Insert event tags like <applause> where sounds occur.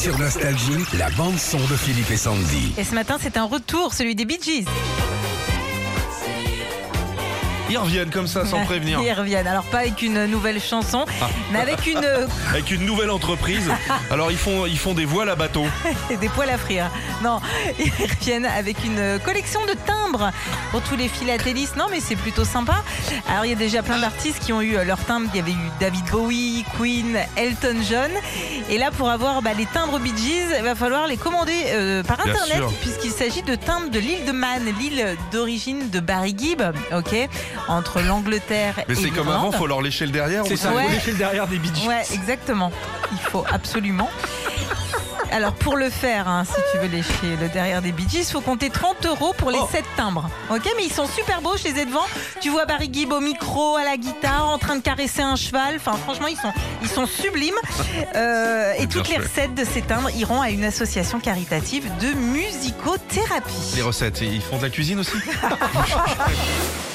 Sur Nostalgie, la bande-son de Philippe et Sandy. Et ce matin, c'est un retour, celui des Bee Gees. Ils reviennent comme ça sans prévenir. Ils reviennent. Alors, pas avec une nouvelle chanson, Ah. mais avec une, <laughs> euh, Avec une nouvelle entreprise. Alors ils font, ils font des voiles à bateau. <laughs> des poils à frire. Non, <laughs> ils reviennent avec une collection de timbres pour tous les philatélistes. Non, mais c'est plutôt sympa. Alors, il y a déjà plein d'artistes qui ont eu euh, leur timbre. Il y avait eu David Bowie, Queen, Elton John. Et là, pour avoir bah, les timbres Bee Gees, il va falloir les commander euh, par Bien Internet, puisqu'il s'agit de timbres de l'île de Man, l'île d'origine de Barry Gibb, ok, entre l'Angleterre et Mais c'est comme avant, l'Irlande. faut leur lécher le derrière. C'est ou ça, Ouais. lécher le derrière des bidjis. Ouais, exactement. Il faut absolument. Alors pour le faire, hein, si tu veux lécher le derrière des Bee Gees, il faut compter 30 euros pour les Oh. 7 timbres. Ok, mais ils sont super beaux, je les ai devant. Tu vois Barry Gibb au micro, à la guitare, en train de caresser un cheval. Enfin, franchement, ils sont, ils sont sublimes. Euh, et toutes les recettes de ces timbres iront à une association caritative de musicothérapie. Les recettes, ils font de la cuisine aussi? <laughs>